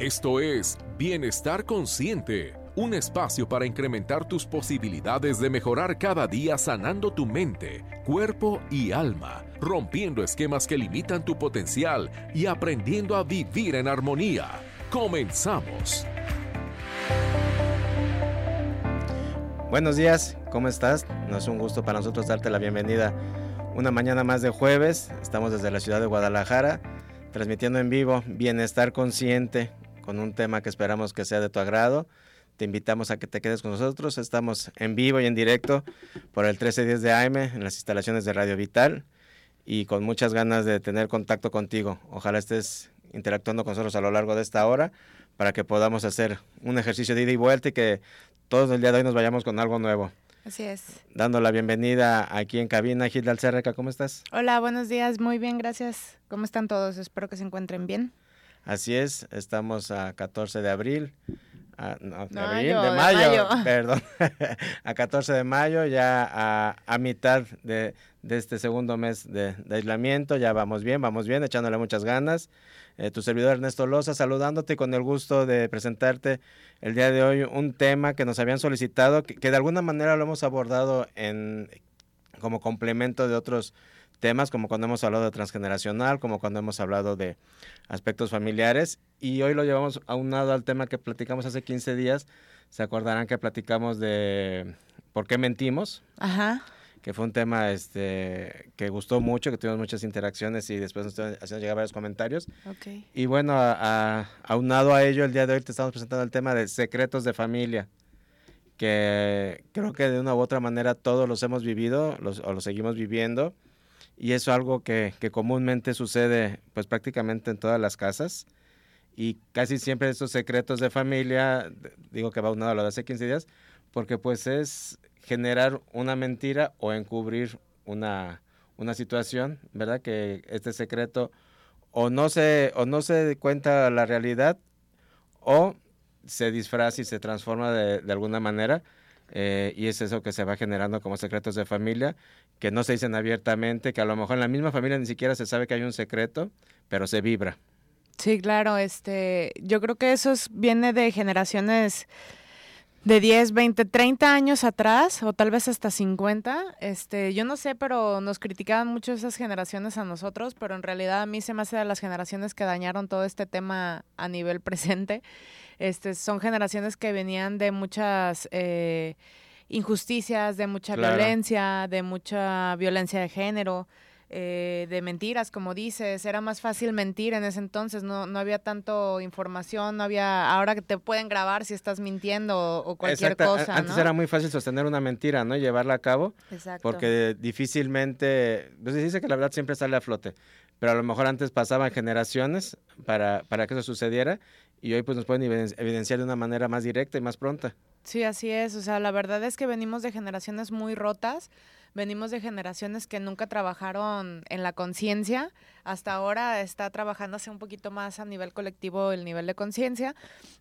Esto es Bienestar Consciente, un espacio para incrementar tus posibilidades de mejorar cada día sanando tu mente, cuerpo y alma, rompiendo esquemas que limitan tu potencial y aprendiendo a vivir en armonía. Comenzamos. Buenos días, ¿cómo estás? No es un gusto para nosotros darte la bienvenida una mañana más de jueves. Estamos desde la ciudad de Guadalajara transmitiendo en vivo Bienestar Consciente, con un tema que esperamos que sea de tu agrado. Te invitamos a que te quedes con nosotros. Estamos en vivo y en directo por el 1310 de AM en las instalaciones de Radio Vital y con muchas ganas de tener contacto contigo. Ojalá estés interactuando con nosotros a lo largo de esta hora para que podamos hacer un ejercicio de ida y vuelta y que todos el día de hoy nos vayamos con algo nuevo. Así es. Dando la bienvenida aquí en cabina, Gilda Alcerreca, ¿cómo estás? Hola, buenos días, muy bien, gracias. ¿Cómo están todos? Espero que se encuentren bien. Así es, estamos a 14 de abril. A, no, de, mayo, de, mayo, perdón, a 14 de mayo, ya a, a mitad de, de, este segundo mes de, de, aislamiento, ya vamos bien, vamos bien, echándole muchas ganas. Eh, tu servidor Ernesto Loza, saludándote con el gusto de presentarte el día de hoy un tema que nos habían solicitado, que, que de alguna manera lo hemos abordado en como complemento de otros temas como cuando hemos hablado de transgeneracional, como cuando hemos hablado de aspectos familiares y hoy lo llevamos aunado al tema que platicamos hace 15 días. Se acordarán que platicamos de por qué mentimos. Ajá. Que fue un tema este, que gustó mucho, que tuvimos muchas interacciones y después nos hacían llegar varios comentarios. Okay. Y bueno, a, a, aunado a ello, el día de hoy te estamos presentando el tema de secretos de familia que creo que de una u otra manera todos los hemos vivido los, o los seguimos viviendo y eso es algo que, que, comúnmente sucede pues prácticamente en todas las casas y casi siempre estos secretos de familia, digo que va unado a lo de hace 15 días, porque pues es generar una mentira o encubrir una, una situación, ¿verdad? Que este secreto o no se, o no se cuenta la realidad o se disfraza y se transforma de alguna manera. Eh, y es eso que se va generando como secretos de familia, que no se dicen abiertamente, que a lo mejor en la misma familia ni siquiera se sabe que hay un secreto, pero se vibra. Sí, claro, este, yo creo que eso es, viene de generaciones de 10, 20, 30 años atrás, o tal vez hasta 50, este, yo no sé, pero nos criticaban mucho esas generaciones a nosotros, pero en realidad a mí se me hace de las generaciones que dañaron todo este tema a nivel presente. Este, son generaciones que venían de muchas eh, injusticias, de mucha claro. violencia, de mucha violencia de género. Eh, de mentiras, como dices, era más fácil mentir en ese entonces, no, no había tanto información, no había, ahora que te pueden grabar si estás mintiendo o, o cualquier Exacto. cosa. Antes ¿no? era muy fácil sostener una mentira, ¿no? Y llevarla a cabo. Exacto. Porque difícilmente, pues dice que la verdad siempre sale a flote, pero a lo mejor antes pasaban generaciones para, para que eso sucediera y hoy pues nos pueden evidenciar de una manera más directa y más pronta. Sí, así es, o sea, la verdad es que venimos de generaciones muy rotas, venimos de generaciones que nunca trabajaron en la conciencia, hasta ahora está trabajándose un poquito más a nivel colectivo el nivel de conciencia,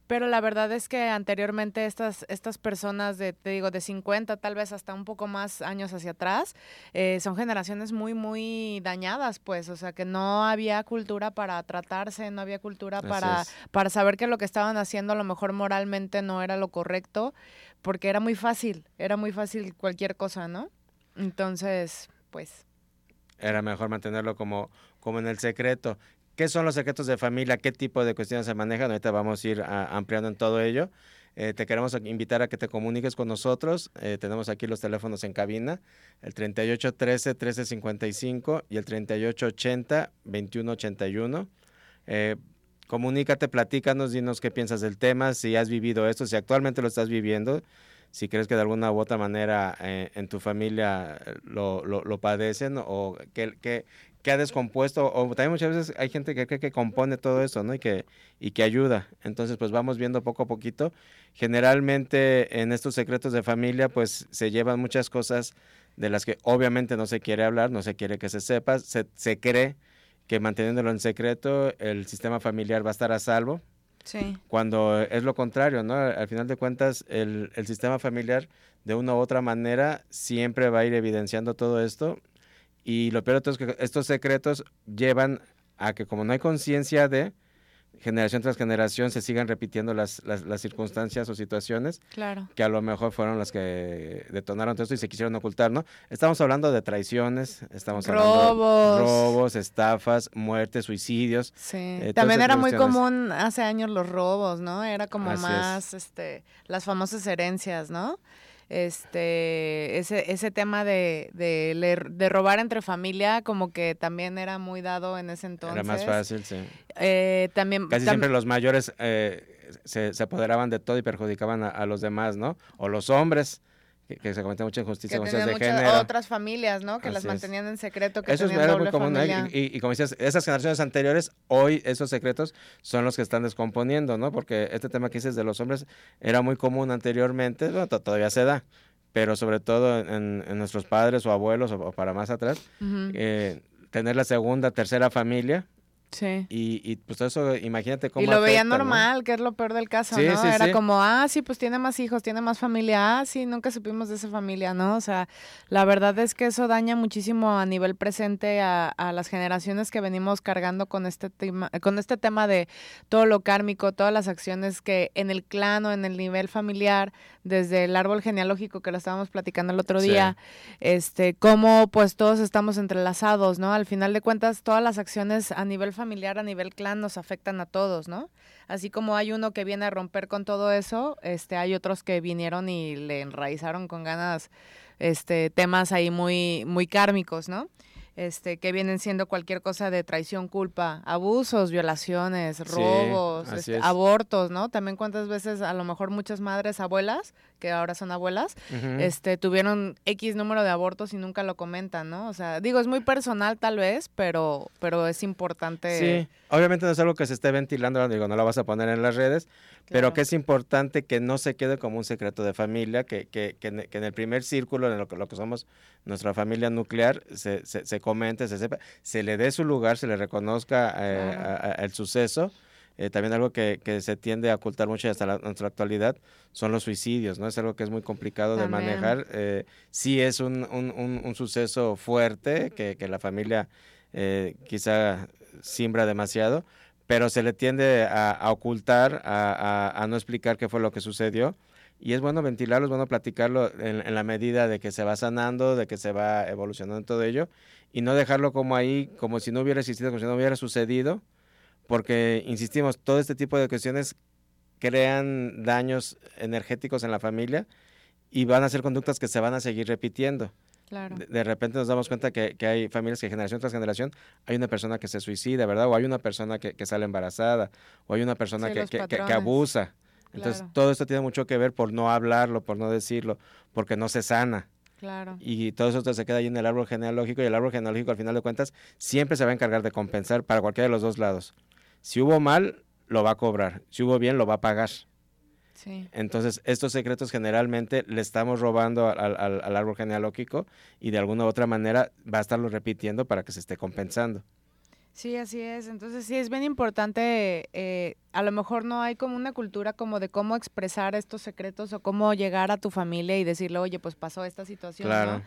pero la verdad es que anteriormente estas, estas personas de, te digo, de 50, tal vez hasta un poco más años hacia atrás, eh, son generaciones muy, muy dañadas, pues, o sea, que no había cultura para tratarse, no había cultura para, es. para saber que lo que estaban haciendo a lo mejor moralmente no era lo correcto, porque era muy fácil, era muy fácil cualquier cosa, ¿no? Entonces, pues... Era mejor mantenerlo como, como en el secreto. ¿Qué son los secretos de familia? ¿Qué tipo de cuestiones se manejan? Ahorita vamos a ir a, ampliando en todo ello. Eh, te queremos invitar a que te comuniques con nosotros. Eh, tenemos aquí los teléfonos en cabina, el 3813-1355 y el 3880-2181. Eh, comunícate, platícanos, dinos qué piensas del tema, si has vivido esto, si actualmente lo estás viviendo, si crees que de alguna u otra manera eh, en tu familia lo, lo, lo padecen o que, que, que, ha descompuesto, o también muchas veces hay gente que cree que compone todo eso, ¿no? Y que, y que ayuda. Entonces, pues vamos viendo poco a poquito. Generalmente en estos secretos de familia, pues se llevan muchas cosas de las que obviamente no se quiere hablar, no se quiere que se sepa, se, se cree que manteniéndolo en secreto el sistema familiar va a estar a salvo, Cuando es lo contrario, ¿no? Al final de cuentas, el, el, sistema familiar, de una u otra manera, siempre va a ir evidenciando todo esto. Y lo peor de todo es que estos secretos llevan a que, como no hay conciencia de, generación tras generación se sigan repitiendo las, las, circunstancias o situaciones claro. que a lo mejor fueron las que detonaron todo esto y se quisieron ocultar, ¿no? Estamos hablando de traiciones, estamos hablando de robos, estafas, muertes, suicidios. Sí. Eh, También era muy común hace años los robos, ¿no? Era como más, este, las famosas herencias, ¿no? Este ese, ese tema de, de, robar entre familia como que también era muy dado en ese entonces. Era más fácil, sí. Eh, también, Casi siempre los mayores eh, se, se, apoderaban de todo y perjudicaban a, a, los demás, ¿no? O los hombres que, se comete mucha injusticia que de género. otras familias, ¿no? Que las mantenían en secreto, que Eso es muy común. Y, como decías, esas generaciones anteriores, hoy esos secretos son los que están descomponiendo, ¿no? Porque este tema que dices de los hombres era muy común anteriormente, todavía se da, pero sobre todo en, nuestros padres o abuelos o, para más atrás, eh, tener la segunda, tercera familia, Sí. Y, y pues eso, imagínate cómo. Y lo veía normal, que es lo peor del caso, ¿no? Era como, ah, sí, pues tiene más hijos, tiene más familia, ah, sí, nunca supimos de esa familia, ¿no? O sea, la verdad es que eso daña muchísimo a nivel presente a, a las generaciones que venimos cargando con este tema, con este tema de todo lo kármico, todas las acciones que en el clan o en el nivel familiar, desde el árbol genealógico que lo estábamos platicando el otro día, este, cómo pues todos estamos entrelazados, ¿no? Al final de cuentas, todas las acciones a nivel familiar, a nivel clan, nos afectan a todos, ¿no? Así como hay uno que viene a romper con todo eso, este, hay otros que vinieron y le enraizaron con ganas este, temas ahí muy, muy kármicos, ¿no? este, que vienen siendo cualquier cosa de traición, culpa, abusos, violaciones, robos, este, abortos, ¿no? También cuántas veces a lo mejor muchas madres, abuelas, que ahora son abuelas, este, tuvieron X número de abortos y nunca lo comentan, ¿no? O sea, digo, es muy personal tal vez, pero, pero es importante. Sí, obviamente no es algo que se esté ventilando, digo, no lo vas a poner en las redes, pero que es importante que no se quede como un secreto de familia, que, que, que, en, el primer círculo, en lo que, lo que somos nuestra familia nuclear, se, se, comente, se sepa, se le dé su lugar, se le reconozca eh, el suceso. Eh, también algo que, que, se tiende a ocultar mucho hasta la, nuestra actualidad son los suicidios, ¿no? Es algo que es muy complicado de manejar. Eh, sí es un, un, un, suceso fuerte que, que la familia eh, quizá simbra demasiado, pero se le tiende a, ocultar, a, no explicar qué fue lo que sucedió. Y es bueno ventilarlo, es bueno platicarlo en, la medida de que se va sanando, de que se va evolucionando todo ello, y no dejarlo como ahí, como si no hubiera existido, como si no hubiera sucedido, porque, insistimos, todo este tipo de cuestiones crean daños energéticos en la familia y van a ser conductas que se van a seguir repitiendo. De, repente nos damos cuenta que, hay familias que generación tras generación hay una persona que se suicida, ¿verdad? O hay una persona que, sale embarazada, o hay una persona que, que, abusa. Entonces, todo esto tiene mucho que ver por no hablarlo, por no decirlo, porque no se sana. Claro. Y todo eso se queda ahí en el árbol genealógico y el árbol genealógico al final de cuentas siempre se va a encargar de compensar para cualquiera de los dos lados. Si hubo mal, lo va a cobrar. Si hubo bien, lo va a pagar. Entonces, estos secretos generalmente le estamos robando al, al, árbol genealógico y de alguna u otra manera va a estarlo repitiendo para que se esté compensando. Sí, así es. Entonces sí es bien importante, eh, a lo mejor no hay como una cultura como de cómo expresar estos secretos o cómo llegar a tu familia y decirle, oye, pues pasó esta situación. Claro.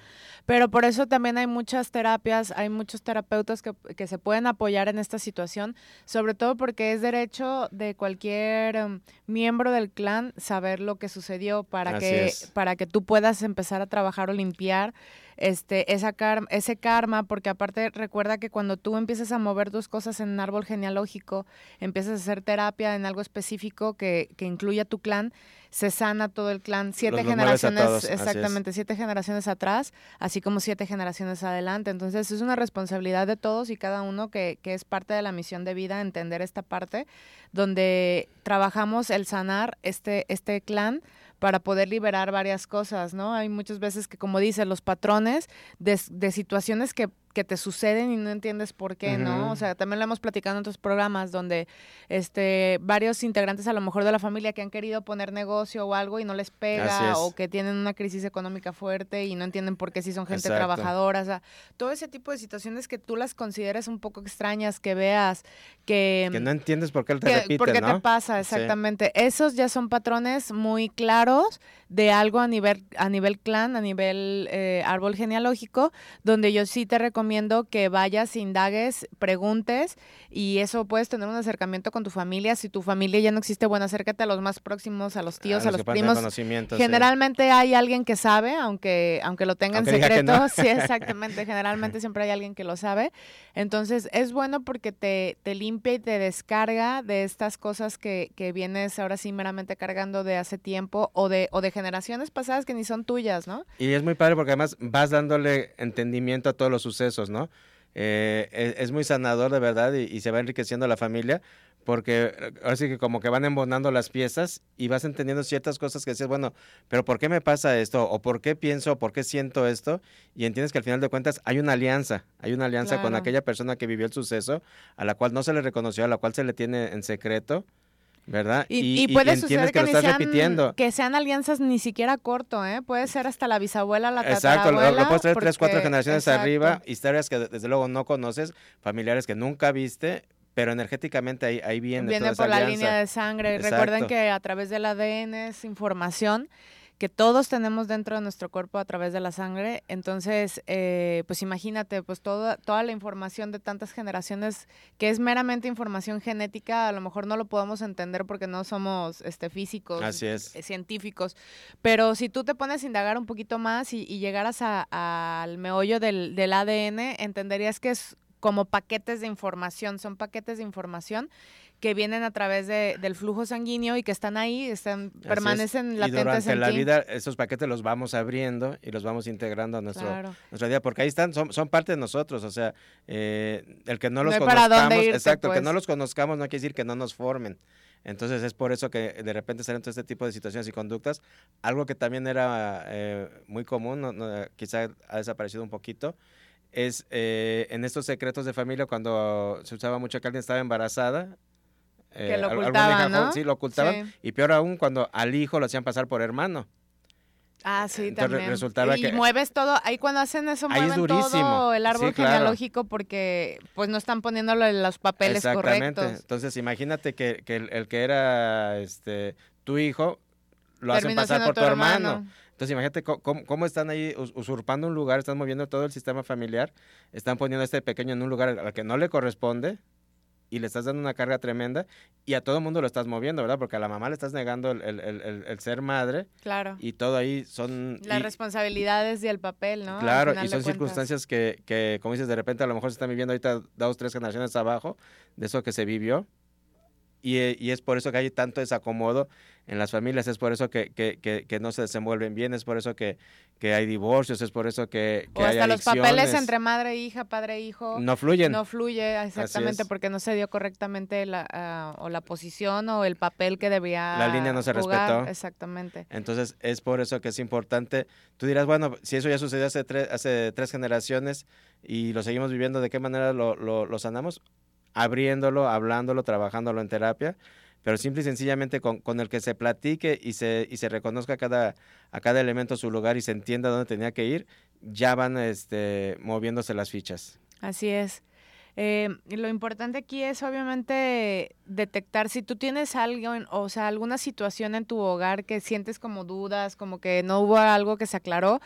Pero por eso también hay muchas terapias, hay muchos terapeutas que, que, se pueden apoyar en esta situación, sobre todo porque es derecho de cualquier em, miembro del clan saber lo que sucedió para, que, para que tú puedas empezar a trabajar o limpiar este, esa ese karma, porque aparte recuerda que cuando tú empiezas a mover tus cosas en un árbol genealógico, empiezas a hacer terapia en algo específico que, que incluya tu clan, se sana todo el clan, siete generaciones, exactamente, siete generaciones atrás, así como siete generaciones adelante. Entonces es una responsabilidad de todos y cada uno que, que es parte de la misión de vida, entender esta parte, donde trabajamos el sanar este, este clan para poder liberar varias cosas, ¿no? Hay muchas veces que, como dice, los patrones de, de situaciones que que te suceden y no entiendes por qué, ¿no? O sea, también lo hemos platicado en otros programas donde este varios integrantes a lo mejor de la familia que han querido poner negocio o algo y no les pega o que tienen una crisis económica fuerte y no entienden por qué si son gente trabajadora, o sea, todo ese tipo de situaciones que tú las consideres un poco extrañas, que veas que, no entiendes por qué te repite, ¿Por qué te pasa? Exactamente. Esos ya son patrones muy claros de algo a nivel, a nivel clan, a nivel eh, árbol genealógico, donde yo sí te recomiendo que vayas, indagues, preguntes y eso puedes tener un acercamiento con tu familia. Si tu familia ya no existe, bueno, acércate a los más próximos, a los tíos, a los, primos. Generalmente hay alguien que sabe, aunque, aunque lo tenga en secreto. Sí, exactamente. Generalmente siempre hay alguien que lo sabe. Entonces es bueno porque te, te limpia y te descarga de estas cosas que, que vienes ahora sí meramente cargando de hace tiempo o de, o de generaciones pasadas que ni son tuyas, ¿no? Y es muy padre porque además vas dándole entendimiento a todos los sucesos, ¿no? Eh, es, muy sanador de verdad y, se va enriqueciendo la familia porque eh, ahora sí que como que van embonando las piezas y vas entendiendo ciertas cosas que dices, bueno, pero ¿por qué me pasa esto? ¿O por qué pienso? ¿Por qué siento esto? Y entiendes que al final de cuentas hay una alianza, hay una alianza con aquella persona que vivió el suceso, a la cual no se le reconoció, a la cual se le tiene en secreto. ¿Verdad? Y, puede suceder que, sean, que sean alianzas ni siquiera corto, ¿eh? Puede ser hasta la bisabuela, la Exacto, lo, lo, puedes traer tres, cuatro generaciones arriba, historias que desde luego no conoces, familiares que nunca viste, pero energéticamente ahí, ahí viene. Viene por la línea de sangre. Recuerden que a través del ADN es información que todos tenemos dentro de nuestro cuerpo a través de la sangre. Entonces, eh, pues imagínate, pues toda, toda la información de tantas generaciones, que es meramente información genética, a lo mejor no lo podemos entender porque no somos este, físicos, eh, científicos. Pero si tú te pones a indagar un poquito más y, llegaras al meollo del, del ADN, entenderías que es como paquetes de información, son paquetes de información que vienen a través de, del flujo sanguíneo y que están ahí, están permanecen latentes y durante la vida esos paquetes los vamos abriendo y los vamos integrando a nuestro, nuestra vida, porque ahí están, son, son parte de nosotros, o sea, eh, el que no los conozcamos, exacto, que no pues. los conozcamos no quiere decir que no nos formen. Entonces es por eso que de repente salen todo este tipo de situaciones y conductas. Algo que también era eh, muy común, quizá ha desaparecido un poquito, es eh, en estos secretos de familia cuando se usaba mucho que alguien estaba embarazada que lo eh, ocultaban, ¿no? Sí, lo ocultaban. Y peor aún cuando al hijo lo hacían pasar por hermano. Ah, sí, también. Resultaba y mueves todo, ahí cuando hacen eso mueven todo el árbol genealógico porque pues no están poniéndole los papeles Exactamente. correctos. Entonces imagínate que, que el, que era este tu hijo lo hacen pasar por tu hermano. Entonces imagínate cómo, cómo, están ahí usurpando un lugar, están moviendo todo el sistema familiar, están poniendo a este pequeño en un lugar al que no le corresponde y le estás dando una carga tremenda y a todo el mundo lo estás moviendo, ¿verdad? Porque a la mamá le estás negando el, ser madre. Claro. Y todo ahí son... Las responsabilidades y el papel, ¿no? Claro, y son circunstancias que, que, como dices, de repente a lo mejor se están viviendo ahorita dos, tres generaciones abajo de eso que se vivió. Y, y es por eso que hay tanto desacomodo en las familias, es por eso que, que, que, no se desenvuelven bien, es por eso que, hay divorcios, es por eso que, o hasta los papeles entre madre e hija, padre e hijo. No fluyen. No fluye exactamente porque no se dio correctamente la, ah, o la posición o el papel que debía La línea no se respetó. Exactamente. Entonces es por eso que es importante. Tú dirás, bueno, si eso ya sucedió hace, tres, hace tres generaciones y lo seguimos viviendo, ¿de qué manera lo, lo, lo sanamos? Abriéndolo, hablándolo, trabajándolo en terapia pero simple y sencillamente con, con, el que se platique y se, y se reconozca a cada, a cada elemento su lugar y se entienda dónde tenía que ir, ya van este, moviéndose las fichas. Así es. Eh, lo importante aquí es obviamente detectar si tú tienes algo, o sea, alguna situación en tu hogar que sientes como dudas, como que no hubo algo que se aclaró,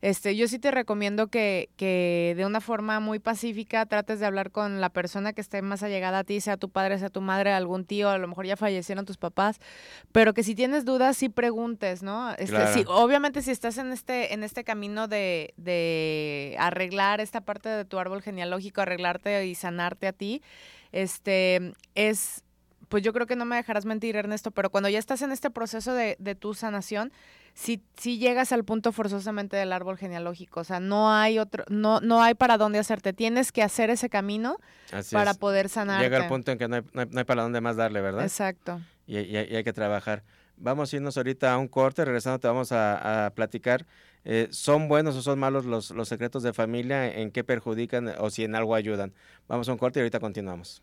este, yo sí te recomiendo que, que de una forma muy pacífica trates de hablar con la persona que esté más allegada a ti, sea tu padre, sea tu madre, algún tío, a lo mejor ya fallecieron tus papás, pero que si tienes dudas, sí preguntes, ¿no? Este, obviamente si estás en este, en este camino de, de arreglar esta parte de tu árbol genealógico, arreglarte y sanarte a ti, este, es, pues yo creo que no me dejarás mentir, Ernesto, pero cuando ya estás en este proceso de, de tu sanación, si, si llegas al punto forzosamente del árbol genealógico, o sea, no hay otro, no, no hay para dónde hacerte, tienes que hacer ese camino para poder sanar. Llega el punto en que no hay, no, hay, para dónde más darle, ¿verdad? Exacto. Y, hay que trabajar. Vamos a irnos ahorita a un corte, regresando te vamos a, platicar. Eh, ¿Son buenos o son malos los, los secretos de familia? ¿En qué perjudican o si en algo ayudan? Vamos a un corte y ahorita continuamos.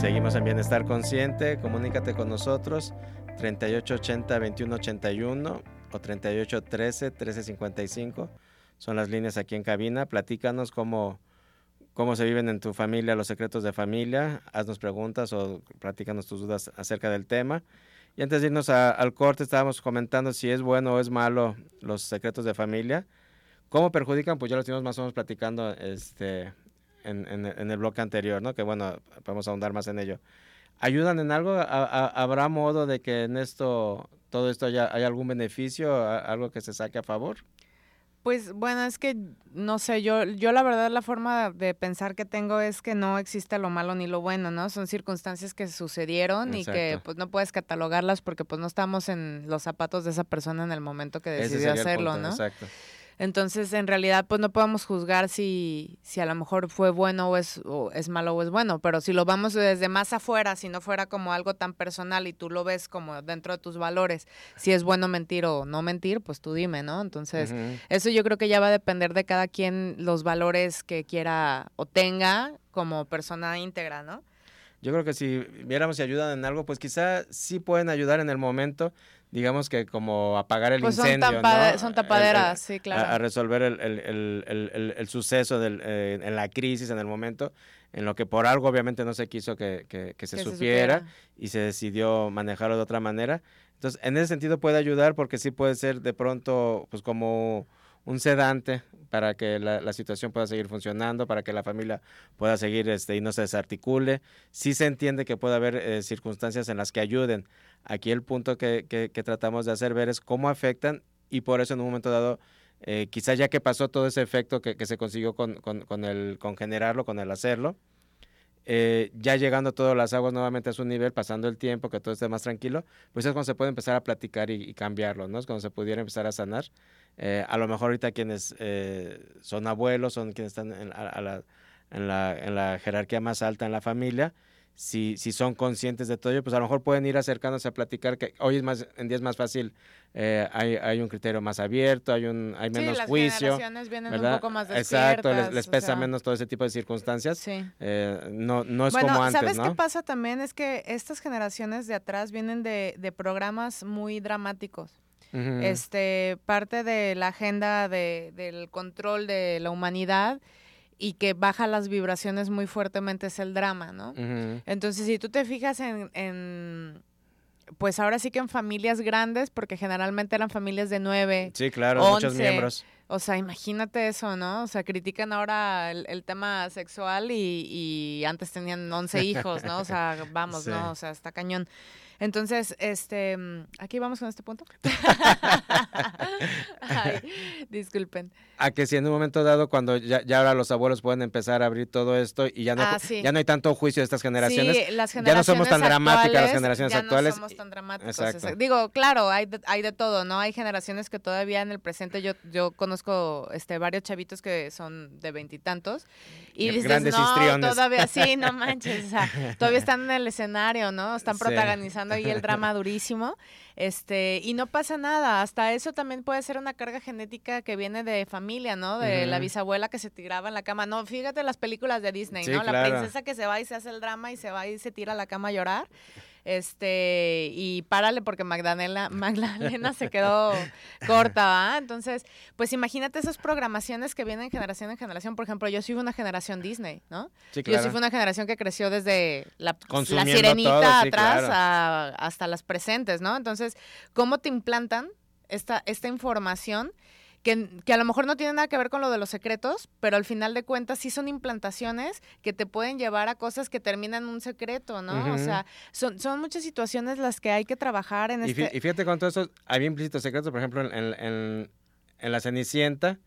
Seguimos en Bienestar Consciente. Comunícate con nosotros 3880 2181 o 3813 1355. Son las líneas aquí en cabina. Platícanos cómo cómo se viven en tu familia los secretos de familia, haznos preguntas o platícanos tus dudas acerca del tema. Y antes de irnos al corte, estábamos comentando si es bueno o es malo los secretos de familia. ¿Cómo perjudican? Pues ya lo estuvimos más o menos platicando este, en, en, el bloque anterior, ¿no? Que bueno, podemos ahondar más en ello. ¿Ayudan en algo? ¿Habrá modo de que en esto, todo esto haya, haya algún beneficio, algo que se saque a favor? Pues bueno, es que no sé, yo, yo la verdad la forma de pensar que tengo es que no existe lo malo ni lo bueno, ¿no? Son circunstancias que sucedieron y que pues no puedes catalogarlas porque pues no estamos en los zapatos de esa persona en el momento que decidió hacerlo, ¿no? Exacto. Entonces, en realidad, pues no podemos juzgar si, si a lo mejor fue bueno o es, o es malo o es bueno, pero si lo vamos desde más afuera, si no fuera como algo tan personal y tú lo ves como dentro de tus valores, si es bueno mentir o no mentir, pues tú dime, ¿no? Entonces, eso yo creo que ya va a depender de cada quien los valores que quiera o tenga como persona íntegra, ¿no? Yo creo que si viéramos si ayudan en algo, pues quizá sí pueden ayudar en el momento, digamos que como apagar el pues incendio. Son, tapaderas, sí, claro. A, resolver el, suceso eh, en la crisis, en el momento, en lo que por algo obviamente no se quiso que, se, supiera, y se decidió manejarlo de otra manera. Entonces, en ese sentido puede ayudar porque sí puede ser de pronto, pues como un sedante para que la, situación pueda seguir funcionando, para que la familia pueda seguir este, y no se desarticule. Sí se entiende que puede haber eh, circunstancias en las que ayuden. Aquí el punto que, que, tratamos de hacer ver es cómo afectan y por eso en un momento dado, eh, quizás ya que pasó todo ese efecto que, que se consiguió con, con, con, el, con generarlo, con el hacerlo, eh, ya llegando todas las aguas nuevamente a su nivel, pasando el tiempo, que todo esté más tranquilo, pues es cuando se puede empezar a platicar y, cambiarlo, ¿no? Es cuando se pudiera empezar a sanar. Eh, a lo mejor ahorita quienes eh, son abuelos, son quienes están en, la, en, la, en la jerarquía más alta en la familia, si, si son conscientes de todo ello, pues a lo mejor pueden ir acercándose a platicar, que hoy es más, en día es más fácil, eh, hay, hay un criterio más abierto, hay un hay menos sí, las juicio. Vienen un poco más Exacto, les, pesa menos todo ese tipo de circunstancias. Sí. Eh, no, no es como antes, ¿sabes qué pasa también? Es que estas generaciones de atrás vienen de, de programas muy dramáticos. Este, parte de la agenda de, del control de la humanidad y que baja las vibraciones muy fuertemente es el drama, ¿no? Entonces, si tú te fijas en, pues ahora sí que en familias grandes, porque generalmente eran familias de nueve. Sí, claro, muchos miembros. O sea, imagínate eso, ¿no? O sea, critican ahora el, tema sexual y, y, antes tenían once hijos, ¿no? O sea, vamos, ¿no? O sea, está cañón. Entonces, este, mm, aquí vamos con este punto. Ay, disculpen. A que si en un momento dado, cuando ya, ahora los abuelos pueden empezar a abrir todo esto y ya no, ah, ya no hay tanto juicio de estas generaciones, sí, las generaciones ya no somos tan dramáticas las generaciones ya actuales. No somos tan dramáticos. Digo, claro, hay de, hay de todo, ¿no? Hay generaciones que todavía en el presente, yo, yo conozco este varios chavitos que son de veintitantos y, dices, no, todavía sí, no manches, o sea, todavía están en el escenario, ¿no? Están protagonizando ahí el drama durísimo. Este, y no pasa nada. Hasta eso también puede ser una carga genética que viene de familia, ¿no? De la bisabuela que se tiraba en la cama. No, fíjate las películas de Disney, ¿no? La princesa que se va y se hace el drama y se va y se tira a la cama a llorar. Este, y párale porque Magdalena, Magdalena se quedó corta, ¿va? Entonces, pues imagínate esas programaciones que vienen generación en generación. Por ejemplo, yo soy una generación Disney, ¿no? Sí, Yo soy una generación que creció desde la, la sirenita atrás hasta las presentes, ¿no? Entonces, ¿cómo te implantan esta, esta información? Que, a lo mejor no tiene nada que ver con lo de los secretos, pero al final de cuentas sí son implantaciones que te pueden llevar a cosas que terminan en un secreto, ¿no? O sea, son, son muchas situaciones las que hay que trabajar en y este... Y fíjate con todo eso, había implícitos secretos, por ejemplo, en, en, en La Cenicienta,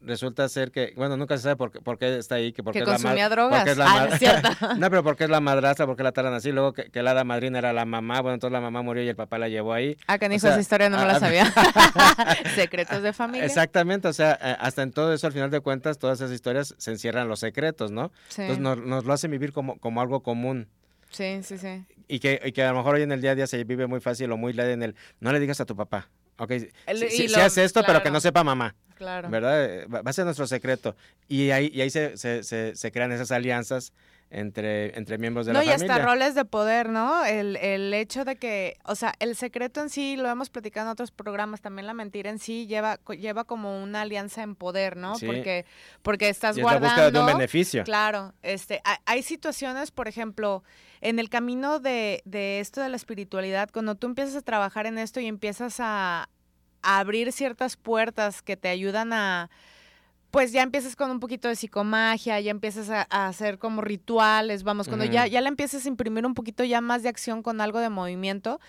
resulta ser que, bueno, nunca se sabe por, qué- por qué está ahí, que porque Que es consumía drogas. porque es la Ah, no es cierto. no, pero porque es la madrastra, porque la tratan así, luego que, que la hada madrina era la mamá, bueno, entonces la mamá murió y el papá la llevó ahí. Ah, canijo, sea, esa historia no me a- la a- sabía. Secretos de familia. Exactamente, o sea, eh, hasta en todo eso, al final de cuentas, todas esas historias se encierran los secretos, ¿no? Sí, Entonces nos, nos lo hacen vivir como, como algo común. sí, sí, sí. Y que, y que a lo mejor hoy en el día a día se vive muy fácil o muy leve en el, no le digas a tu papá. Ok, El- y sí, lo- haz esto, pero que claro. no sepa mamá, Claro. ¿verdad? Eh, Va va a ser nuestro secreto. Y ahí, y ahí se, se, se, se crean esas alianzas entre, entre miembros de no, la y familia. hasta roles de poder, ¿no? El, el hecho de que, o sea, el secreto en sí, lo hemos platicado en otros programas, también la mentira en sí lleva, lleva como una alianza en poder, ¿no? Sí. Porque, porque estás Y es la guardando. búsqueda de un beneficio. Claro, este, hay, hay situaciones, por ejemplo, en el camino de, de esto de la espiritualidad, cuando tú empiezas a trabajar en esto y empiezas a, a abrir ciertas puertas que te ayudan a, pues ya empiezas con un poquito de psicomagia, ya empiezas a, a hacer como rituales, vamos, cuando ya, ya le empiezas a imprimir un poquito ya más de acción con algo de movimiento,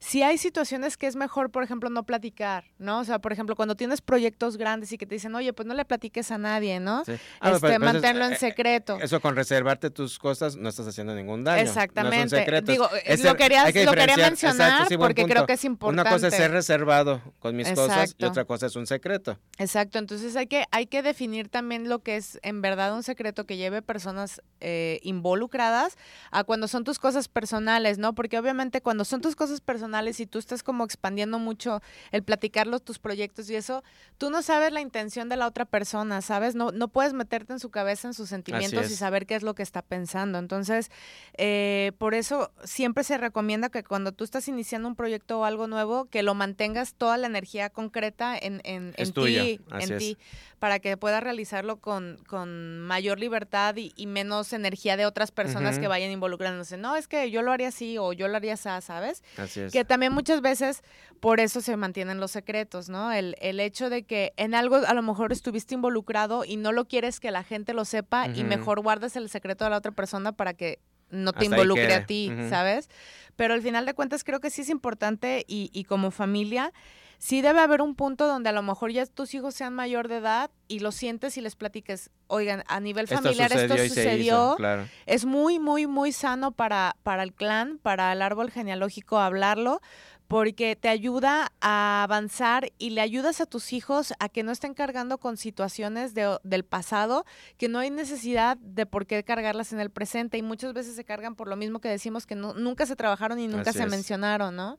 sí hay situaciones que es mejor, por ejemplo, no platicar, ¿no? O sea, por ejemplo, cuando tienes proyectos grandes y que te dicen, oye, pues no le platiques a nadie, ¿no? Sí. Ah, este, pero- pero eso es- mantenerlo en eh, secreto. Eso con reservarte tus cosas no estás haciendo ningún daño. Exactamente. No. Digo, Es lo querías- que lo quería mencionar Exacto, sí, buen porque creo que es Una cosa es importante. ser reservado con mis cosas y otra cosa es un secreto. Exacto, entonces hay que, hay que definir también lo que es en verdad un secreto que lleve personas eh, involucradas a cuando son tus cosas personales, ¿no? Porque obviamente cuando son tus cosas personales y tú estás como expandiendo mucho el platicarlos, tus proyectos y eso, tú no sabes la intención de la otra persona, ¿sabes? No, no puedes meterte en su cabeza, en sus sentimientos y saber qué es lo que está pensando. Entonces, eh, por eso siempre se recomienda que cuando tú estás iniciando un proyecto o algo nuevo, que lo mantengas toda la energía concreta en, en, en ti, en ti, para que puedas realizarlo con, con mayor libertad y, y menos energía de otras personas que vayan involucrándose. No, es que yo lo haría así o yo lo haría así, ¿sabes? Así es. Que también muchas veces por eso se mantienen los secretos, ¿no? El, el hecho de que en algo a lo mejor estuviste involucrado y no lo quieres que la gente lo sepa y mejor guardas el secreto de la otra persona para que no te Hasta involucre a ti. ¿sabes? Pero al final de cuentas creo que sí es importante y, y como familia sí debe haber un punto donde a lo mejor ya tus hijos sean mayor de edad y lo sientes y les platiques, oigan, a nivel familiar esto sucedió hizo, claro. es muy, muy, muy sano para, para el clan, para el árbol genealógico hablarlo, porque te ayuda a avanzar y le ayudas a tus hijos a que no estén cargando con situaciones de- del pasado, que no hay necesidad de por qué cargarlas en el presente y muchas veces se cargan por lo mismo que decimos que no- nunca se trabajaron y nunca Así se es. mencionaron, ¿no?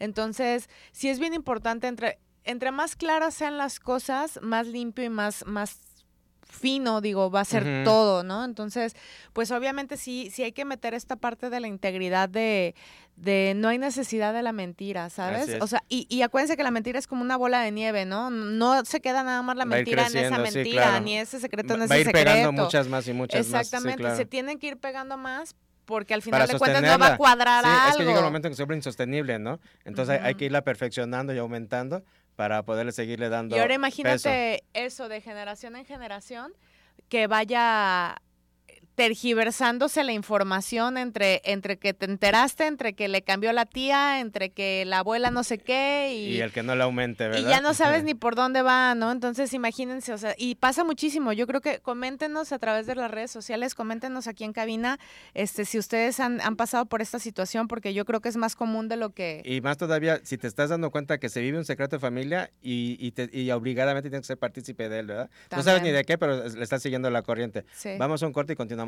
Entonces, sí es bien importante entre entre más claras sean las cosas, más limpio y más más fino, digo, va a ser todo, ¿no? Entonces, pues obviamente sí, sí hay que meter esta parte de la integridad de, de no hay necesidad de la mentira, ¿sabes? O sea, y, y acuérdense que la mentira es como una bola de nieve, ¿no? No se queda nada más la mentira en esa sí, mentira, claro. ni ese secreto en Va ese a ir secreto. pegando muchas más y muchas más. sí, Exactamente, claro. se tienen que ir pegando más porque al final Para de cuentas no va a cuadrar Sí, algo. es que llega un momento en que se vuelve insostenible, ¿no? Entonces hay- que irla perfeccionando y aumentando para poderle seguirle dando Y ahora peso. imagínate eso de generación en generación, que vaya tergiversándose la información entre, entre que te enteraste, entre que le cambió la tía, entre que la abuela no sé qué y, Y el que no le aumente, y ¿verdad? ya no sabes ni por dónde va, ¿no? Entonces imagínense, o sea, y pasa muchísimo. Yo creo que coméntenos a través de las redes sociales, coméntenos aquí en cabina, este, si ustedes han, han pasado por esta situación, porque yo creo que es más común de lo que... Y más todavía, si te estás dando cuenta que se vive un secreto de familia y, y, te- y obligadamente tienes que ser partícipe de él, ¿verdad? No sabes ni de qué, pero le estás siguiendo la corriente. Sí. Vamos a un corte y continuamos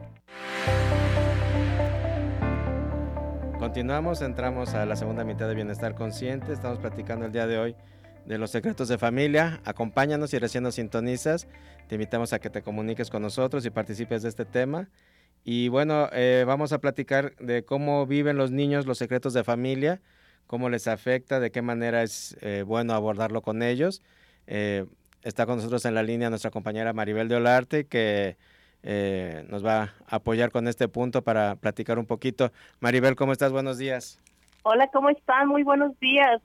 Continuamos, entramos a la segunda mitad de Bienestar Consciente. Estamos platicando el día de hoy de los secretos de familia. Acompáñanos y recién nos sintonizas. Te invitamos a que te comuniques con nosotros y participes de este tema. Y bueno, eh, vamos a platicar de cómo viven los niños los secretos de familia, cómo les afecta, de qué manera es eh, bueno abordarlo con ellos. Eh, está con nosotros en la línea nuestra compañera Maribel de Olarte, que eh, nos va a apoyar con este punto para platicar un poquito. Maribel, ¿cómo estás? Buenos días. Hola, ¿cómo están? Muy buenos días.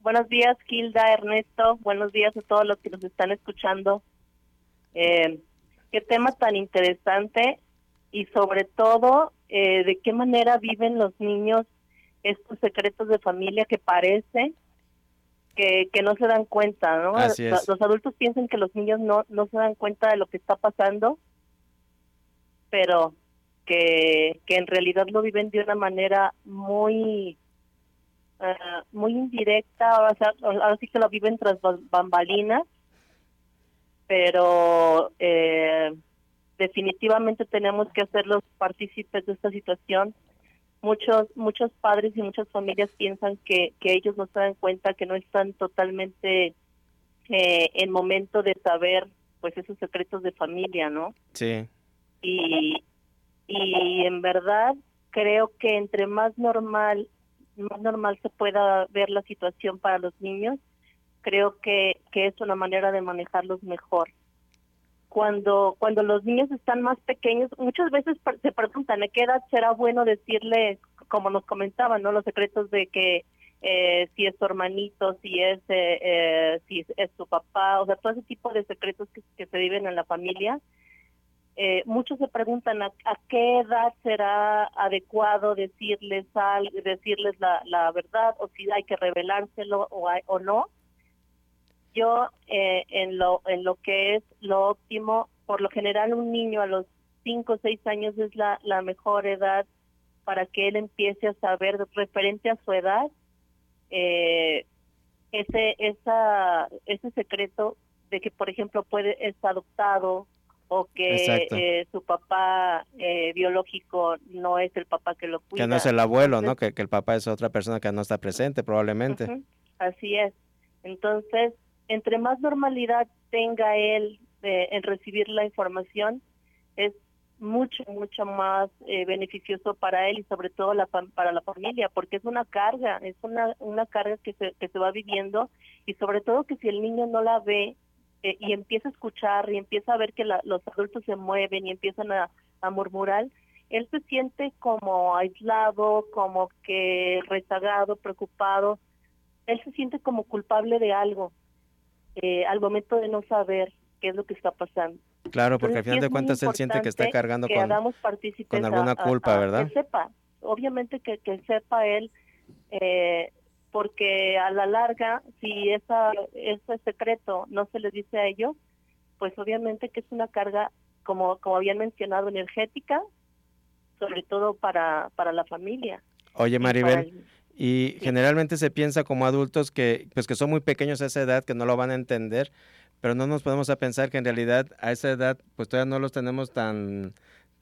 Buenos días, Kilda, Ernesto. Buenos días a todos los que nos están escuchando. Eh, qué tema tan interesante y sobre todo eh, de qué manera viven los niños estos secretos de familia que parece que, que no se dan cuenta, ¿no? Los adultos piensan que los niños no, no se dan cuenta de lo que está pasando, pero que, que en realidad lo viven de una manera muy eh, muy indirecta, o sea, ahora sí que lo viven tras bambalinas, pero eh, definitivamente tenemos que hacerlos partícipes de esta situación. Muchos muchos padres y muchas familias piensan que, que ellos no se dan cuenta que no están totalmente eh, en momento de saber pues esos secretos de familia, ¿no? Sí. Y, y en verdad creo que entre más normal más normal se pueda ver la situación para los niños, creo que, que es una manera de manejarlos mejor. Cuando, cuando los niños están más pequeños, muchas veces se preguntan a qué edad será bueno decirle, como nos comentaban, ¿no? Los secretos de que eh, si es su hermanito, si es, eh, eh, si es, su papá, o sea, todo ese tipo de secretos que, que se viven en la familia eh, muchos se preguntan a, qué edad será adecuado decirles al, decirles la, verdad o si hay que revelárselo o, o no. Yo eh, en lo en lo que es lo óptimo, por lo general un niño a los 5 o 6 años es la, la mejor edad para que él empiece a saber referente a su edad eh, ese esa ese secreto de que por ejemplo puede estar adoptado o que eh, su papá eh, biológico no es el papá que lo cuida. Que no es el abuelo, ¿no? Que, el papá es otra persona que no está presente probablemente. Así es. Entonces, entre más normalidad tenga él en recibir la información, es mucho, mucho más eh, beneficioso para él y sobre todo la, para la familia, porque es una carga, es una, una carga que se, que se va viviendo y sobre todo que si el niño no la ve eh, y empieza a escuchar y empieza a ver que los adultos se mueven y empiezan a, murmurar, él se siente como aislado, como que rezagado, preocupado. Él se siente como culpable de algo eh, al momento de no saber qué es lo que está pasando. Claro, porque al final de cuentas él siente que está cargando con, con alguna culpa, ¿verdad? Que sepa, obviamente que, que sepa él eh, porque a la larga, si esa, ese secreto no se le dice a ellos, pues obviamente que es una carga, como, como habían mencionado, energética, sobre todo para, para la familia. Oye, Maribel, y, generalmente se piensa como adultos que, pues que son muy pequeños a esa edad, que no lo van a entender, pero no nos podemos a pensar que en realidad a esa edad, pues todavía no los tenemos tan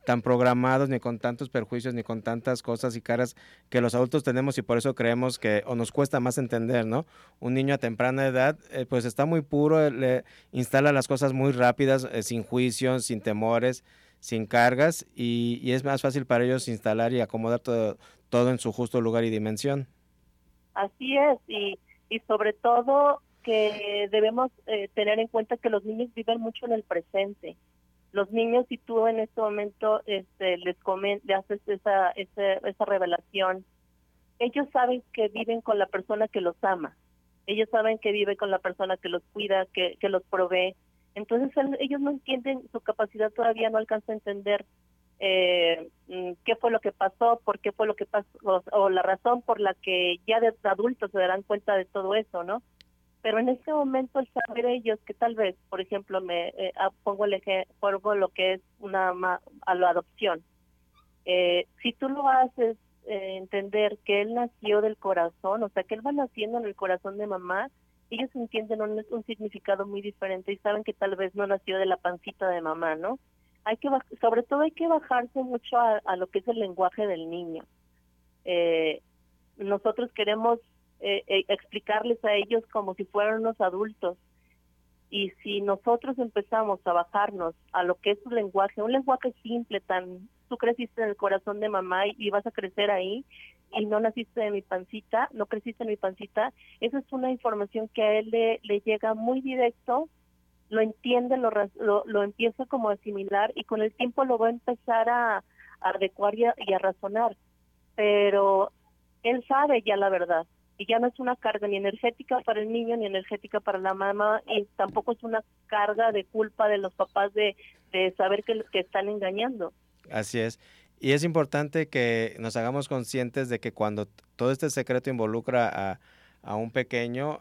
tan programados, ni con tantos perjuicios, ni con tantas cosas y caras que los adultos tenemos y por eso creemos que, o nos cuesta más entender, ¿no? Un niño a temprana edad, eh, pues está muy puro, le instala las cosas muy rápidas, eh, sin juicios, sin temores, sin cargas, y, es más fácil para ellos instalar y acomodar todo, todo en su justo lugar y dimensión. Así es, y, y sobre todo que debemos eh, tener en cuenta que los niños viven mucho en el presente los niños si tú en este momento este, les comen, le haces esa, esa, esa revelación, ellos saben que viven con la persona que los ama, ellos saben que vive con la persona que los cuida, que, que los provee, entonces ellos no entienden, su capacidad todavía no alcanza a entender eh, mm, qué fue lo que pasó, por qué fue lo que pasó, o, la razón por la que ya de adultos se darán cuenta de todo eso, ¿no? Pero en este momento el saber ellos que tal vez, por ejemplo, me eh, ah, pongo el ejemplo lo que es una a la adopción. Eh, si tú lo haces eh, entender que él nació del corazón, o sea, que él va naciendo en el corazón de mamá, ellos entienden un, significado muy diferente y saben que tal vez no nació de la pancita de mamá, ¿no? Hay que sobre todo hay que bajarse mucho a, a lo que es el lenguaje del niño. nosotros queremos eh, eh, explicarles a ellos como si fueran unos adultos. Y si nosotros empezamos a bajarnos a lo que es su lenguaje, un lenguaje simple, tan tú creciste en el corazón de mamá y, vas a crecer ahí y no naciste de mi pancita, no creciste en mi pancita, esa es una información que a él le, le llega muy directo lo entiende, lo, lo, lo empieza como a asimilar y con el tiempo lo va a empezar a, adecuar y a, razonar. Pero él sabe ya la verdad y ya no es una carga ni energética para el niño ni energética para la mamá y tampoco es una carga de culpa de los papás de, de saber que, que están engañando. Así es. Y es importante que nos hagamos conscientes de que cuando todo este secreto involucra a, a un pequeño,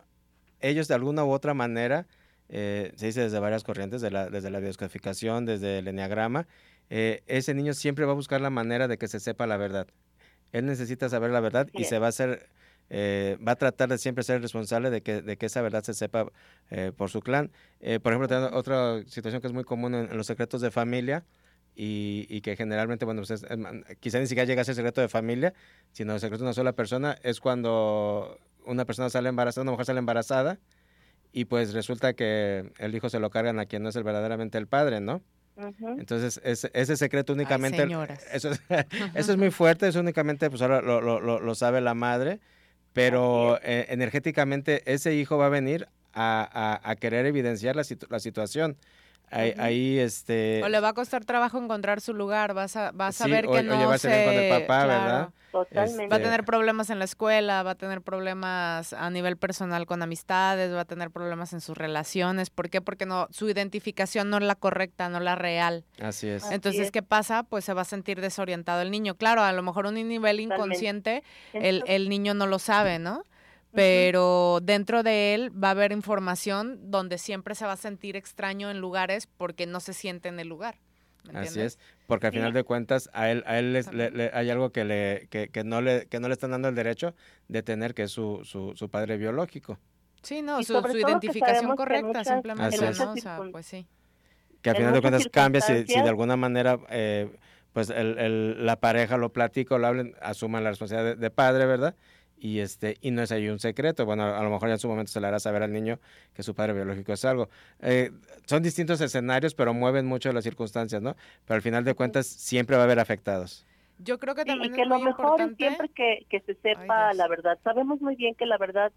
ellos de alguna u otra manera, eh, se dice desde varias corrientes, de la, desde la bioscodificación, desde el enneagrama, eh, ese niño siempre va a buscar la manera de que se sepa la verdad. Él necesita saber la verdad y se va a hacer, eh, va a tratar de siempre ser responsable de que, de que esa verdad se sepa por su clan. por ejemplo, otra situación que es muy común en, los secretos de familia, y, que generalmente, bueno, pues quizá ni siquiera llega a ser secreto de familia, sino el secreto de una sola persona, es cuando una persona sale embarazada, una mujer sale embarazada, y pues resulta que el hijo se lo cargan a quien no es el, verdaderamente el padre, ¿no? Entonces, ese secreto únicamente... eso, es, eso es muy fuerte, eso únicamente pues ahora lo, lo, lo sabe la madre, pero eh, energéticamente ese hijo va a venir a, a, a querer evidenciar la, la situación. Ahí, este... O le va a costar trabajo encontrar su lugar, vas a, vas a ver que no se... con el papá, ¿verdad? Totalmente. Va a tener problemas en la escuela, va a tener problemas a nivel personal con amistades, va a tener problemas en sus relaciones. ¿Por qué? Porque no, su identificación no es la correcta, no la real. Así es. Entonces, ¿qué pasa? Pues se va a sentir desorientado el niño. Claro, a lo mejor un nivel inconsciente, el, el niño no lo sabe, ¿no? Pero dentro de él va a haber información donde siempre se va a sentir extraño en lugares porque no se siente en el lugar. Así es, porque al final de cuentas a él, a él le, hay algo que, le, que, que, no le, que no le están dando el derecho de tener, que es su, su, su padre biológico. Sí, no, su, identificación correcta, simplemente. ¿no? pues sí. Que al final de cuentas cambia si, si de alguna manera eh, pues el, el, la pareja lo platica o lo hablen, asuman la responsabilidad de padre, ¿verdad? Y este y no es ahí un secreto. Bueno a lo mejor ya en su momento se le hará saber al niño que su padre biológico es algo. Eh, son distintos escenarios pero mueven mucho las circunstancias no pero al final de cuentas siempre va a haber afectados. Yo creo que también y que lo mejor es siempre que, que se sepa la verdad. Sabemos muy bien que la verdad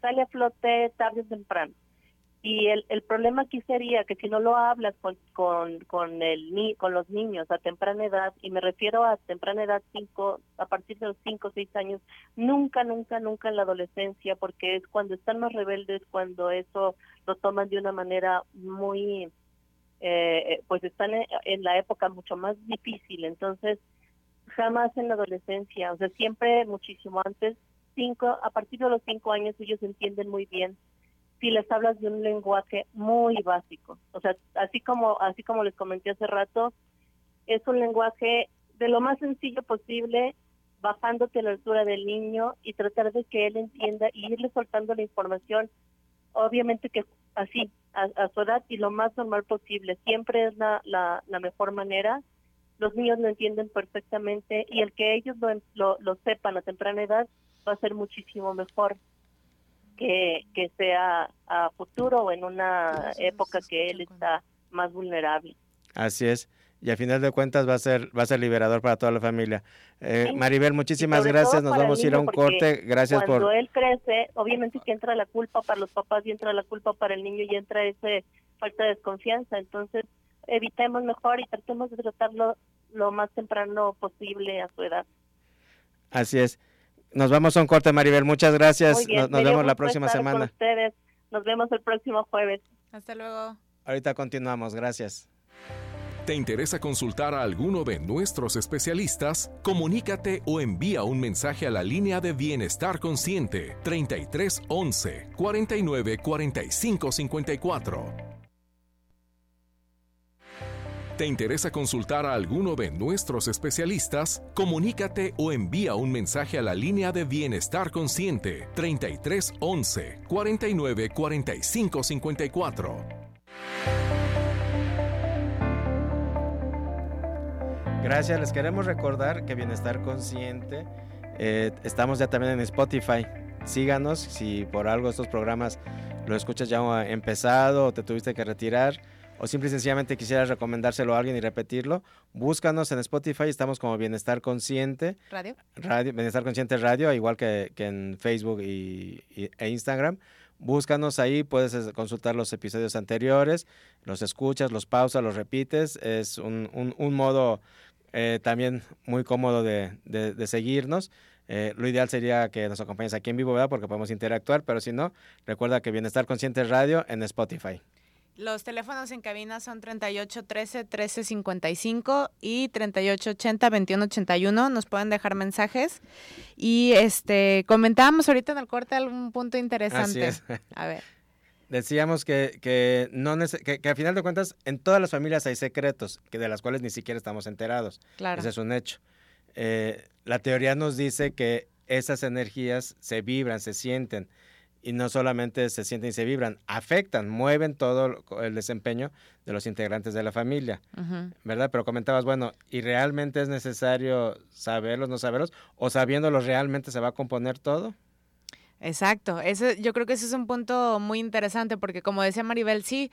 sale a flote tarde o temprano y el, el problema aquí sería que si no lo hablas con, con, con, el, con los niños a temprana edad, y me refiero a temprana edad, cinco, a partir de los 5 o 6 años, nunca, nunca, nunca en la adolescencia, porque es cuando están más rebeldes, cuando eso lo toman de una manera muy, eh, pues están en la época mucho más difícil. Entonces, jamás en la adolescencia, o sea, siempre muchísimo antes, cinco, a partir de los 5 años ellos entienden muy bien si les hablas de un lenguaje muy básico. O sea, así como, así como les comenté hace rato, es un lenguaje de lo más sencillo posible, bajándote a la altura del niño y tratar de que él entienda y irle soltando la información, obviamente que así, a, su edad y lo más normal posible. Siempre es la, mejor manera. Los niños lo entienden perfectamente y el que ellos lo, lo, lo sepan a temprana edad va a ser muchísimo mejor que, que sea a futuro o en una época que él está más vulnerable. Así es. Y al final de cuentas va a ser va a ser liberador para toda la familia. Eh, Maribel, muchísimas gracias. Nos vamos a ir a un corte. Gracias por. Cuando él crece, obviamente que entra la culpa para los papás y entra la culpa para el niño y entra ese falta de desconfianza. Entonces, evitemos mejor y tratemos de tratarlo lo más temprano posible a su edad. Así es. Nos vamos a un corte, Maribel. Muchas gracias. nos, vemos la próxima semana. ustedes. Nos vemos el próximo jueves. Hasta luego. Ahorita continuamos. Gracias. ¿Te interesa consultar a alguno de nuestros especialistas? Comunícate o envía un mensaje a la línea de Bienestar Consciente 33 11 49 45 54. ¿Te interesa consultar a alguno de nuestros especialistas? Comunícate o envía un mensaje a la línea de Bienestar Consciente 33 11 49 45 54. Gracias, les queremos recordar que Bienestar Consciente eh, estamos ya también en Spotify. Síganos si por algo estos programas lo escuchas ya empezado o te tuviste que retirar o simple y sencillamente quisieras recomendárselo a alguien y repetirlo, búscanos en Spotify, estamos como Bienestar Consciente. Radio. Radio Bienestar Consciente Radio, igual que, en Facebook y, e Instagram. búscanos ahí, puedes consultar los episodios anteriores, los escuchas, los pausas, los repites. Es un, un, modo eh, también muy cómodo de, de, seguirnos. Eh, lo ideal sería que nos acompañes aquí en vivo, ¿verdad? Porque podemos interactuar, pero si no, recuerda que Bienestar Consciente Radio en Spotify. Los teléfonos en cabina son 3813-1355 y 3880-2181. Nos pueden dejar mensajes. Y este comentábamos ahorita en el corte algún punto interesante. Así es. A ver. Decíamos que, que, no que, que, a final de cuentas en todas las familias hay secretos, que de las cuales ni siquiera estamos enterados. Claro. Ese es un hecho. Eh, la teoría nos dice que esas energías se vibran, se sienten y no solamente se sienten y se vibran, afectan, mueven todo el desempeño de los integrantes de la familia, ¿verdad? Pero comentabas, bueno, ¿y realmente es necesario saberlos, no saberlos? ¿O sabiéndolos realmente se va a componer todo? Exacto, ese, yo creo que ese es un punto muy interesante porque como decía Maribel, sí,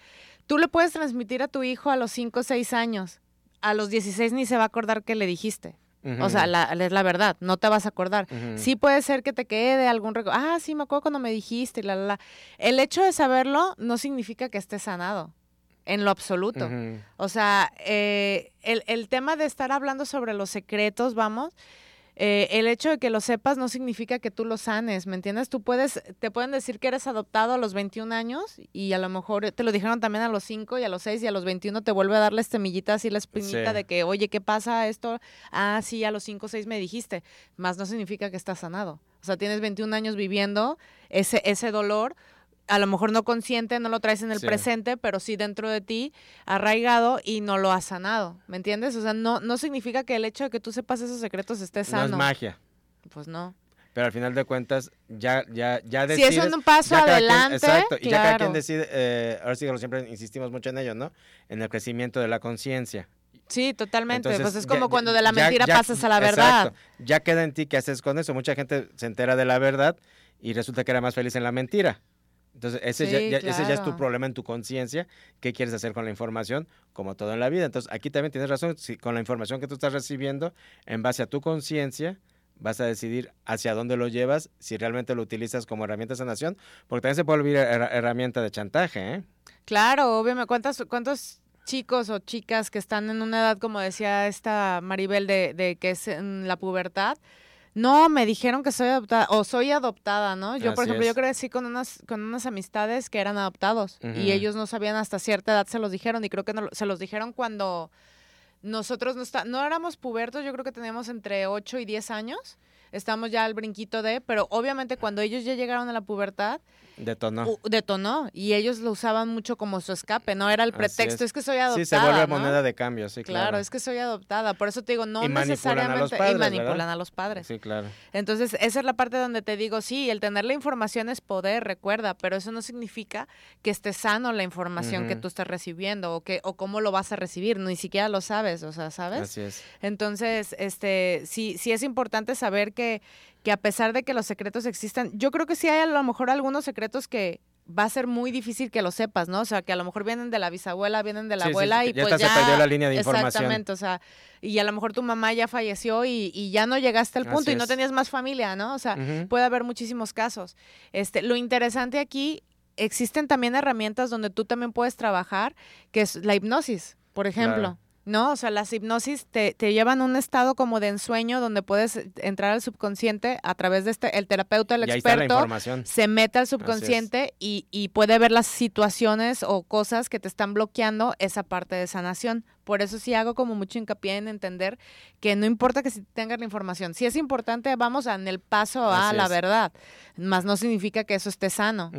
tú le puedes transmitir a tu hijo a los 5 o 6 años, a los 16 ni se va a acordar que le dijiste. O sea, la, es la verdad, no te vas a acordar. Sí puede ser que te quede algún recuerdo. Ah, sí, me acuerdo cuando me dijiste, la, la, El hecho de saberlo no significa que estés sanado, en lo absoluto. O sea, eh, el, el tema de estar hablando sobre los secretos, vamos, eh, el hecho de que lo sepas no significa que tú lo sanes, ¿me entiendes? Tú puedes, te pueden decir que eres adoptado a los 21 años y a lo mejor te lo dijeron también a los 5 y a los 6 y a los 21 te vuelve a darle semillita así la espinita de que, oye, ¿qué pasa esto? Ah, sí, a los 5 o 6 me dijiste, más no significa que estás sanado. O sea, tienes 21 años viviendo ese, ese dolor a lo mejor no consciente, no lo traes en el presente, pero sí dentro de ti, arraigado y no lo has sanado, ¿me entiendes? O sea, no, no significa que el hecho de que tú sepas esos secretos esté sano. No es magia. Pues no. Pero al final de cuentas, ya, ya, ya decides. Si es un paso adelante. exacto. Y ya cada quien decide, eh, ahora sí que siempre insistimos mucho en ello, ¿no? En el crecimiento de la conciencia. Sí, totalmente. pues es como cuando de la mentira pasas a la verdad. Exacto. Ya queda en ti qué haces con eso. Mucha gente se entera de la verdad y resulta que era más feliz en la mentira. Entonces, ese, ya, ese ya es tu problema en tu conciencia. ¿Qué quieres hacer con la información? Como todo en la vida. Entonces, aquí también tienes razón. Si con la información que tú estás recibiendo, en base a tu conciencia, vas a decidir hacia dónde lo llevas, si realmente lo utilizas como herramienta de sanación, porque también se puede volver herramienta de chantaje. ¿eh? Claro, obviamente. ¿Cuántos, ¿Cuántos chicos o chicas que están en una edad, como decía esta Maribel, de, de que es en la pubertad? No, me dijeron que soy adoptada o soy adoptada, ¿no? Yo, por ejemplo, yo crecí con unas con unas amistades que eran adoptados y ellos no sabían hasta cierta edad se los dijeron y creo que no, se los dijeron cuando nosotros no, está, no éramos pubertos, yo creo que teníamos entre 8 y 10 años estamos ya al brinquito de, pero obviamente cuando ellos ya llegaron a la pubertad, detonó. detonó y ellos lo usaban mucho como su escape, no era el pretexto, es. que soy adoptada. Sí, se vuelve moneda de cambio, sí, claro. Claro, es que soy adoptada, por eso te digo, no necesariamente y manipulan a los padres. Sí, claro. Entonces, esa es la parte donde te digo, sí, el tener la información es poder, recuerda, pero eso no significa que esté sano la información que tú estás recibiendo o que o cómo lo vas a recibir, ni siquiera lo sabes, o sea, ¿sabes? Así es. Entonces, este, sí sí es importante saber que que, a pesar de que los secretos existan, yo creo que sí hay a lo mejor algunos secretos que va a ser muy difícil que lo sepas, ¿no? O sea, que a lo mejor vienen de la bisabuela, vienen de la abuela y ya pues ya... se perdió la línea de información. Exactamente, o sea, y a lo mejor tu mamá ya falleció y, ya no llegaste al punto y no tenías más familia, ¿no? O sea, puede haber muchísimos casos. Este, lo interesante aquí, existen también herramientas donde tú también puedes trabajar, que es la hipnosis, por ejemplo. ¿No? O sea, las hipnosis te, te, llevan a un estado como de ensueño donde puedes entrar al subconsciente a través de este, el terapeuta, el experto, se mete al subconsciente y, y, puede ver las situaciones o cosas que te están bloqueando esa parte de sanación. Por eso sí hago como mucho hincapié en entender que no importa que si tengas la información, si es importante, vamos en el paso a la verdad, más no significa que eso esté sano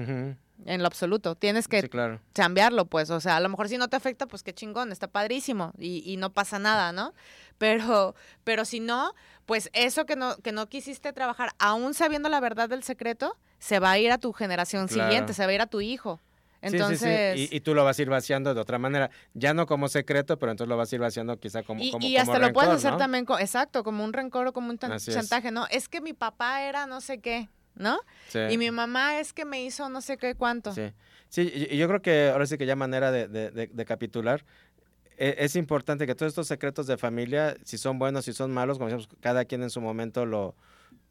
en lo absoluto. Tienes que cambiarlo, pues. O sea, a lo mejor si no te afecta, pues qué chingón, está padrísimo y, y, no pasa nada, ¿no? Pero, pero si no, pues eso que no, que no quisiste trabajar, aún sabiendo la verdad del secreto, se va a ir a tu generación siguiente, se va a ir a tu hijo. Entonces, Y, tú lo vas a ir vaciando de otra manera, ya no como secreto, pero entonces lo vas a ir vaciando quizá como Y, como, y hasta lo puedes hacer también, exacto, como un rencor o como un chantaje, ¿no? Es que mi papá era no sé qué. ¿No? Y mi mamá es que me hizo no sé qué cuánto. Sí, sí y yo creo que ahora sí que ya manera de, de, capitular, e, es importante que todos estos secretos de familia, si son buenos, si son malos, como decíamos, cada quien en su momento lo,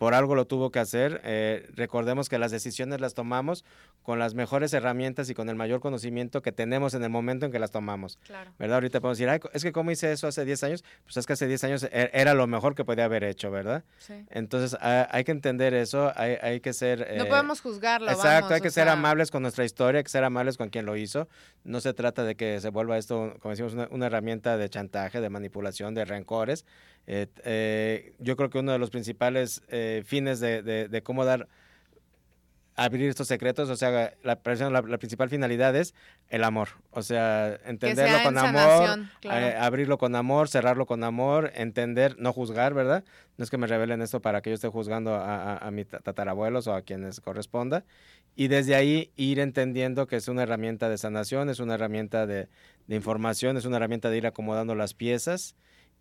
por algo lo tuvo que hacer. Eh, recordemos que las decisiones las tomamos con las mejores herramientas y con el mayor conocimiento que tenemos en el momento en que las tomamos. Claro. ¿Verdad? Ahorita podemos decir, es que ¿cómo hice eso hace 10 años? Pues es que hace 10 años e, era lo mejor que podía haber hecho, ¿verdad? Sí. Entonces hay que entender eso, hay, hay que ser... no eh, podemos juzgarlo. Exacto, hay que ser amables con nuestra historia, hay que ser amables con quien lo hizo. No se trata de que se vuelva esto, como decimos, una, herramienta de chantaje, de manipulación, de rencores. Eh, yo creo que uno de los principales fines de, de, cómo dar abrir estos secretos, o sea, la, la, principal finalidad es el amor, o sea, entenderlo con amor, eh, abrirlo con amor, cerrarlo con amor, entender, no juzgar, ¿verdad? No es que me revelen esto para que yo esté juzgando a, a, mis tatarabuelos o a quienes corresponda, y desde ahí ir entendiendo que es una herramienta de sanación, es una herramienta de, de información, es una herramienta de ir acomodando las piezas,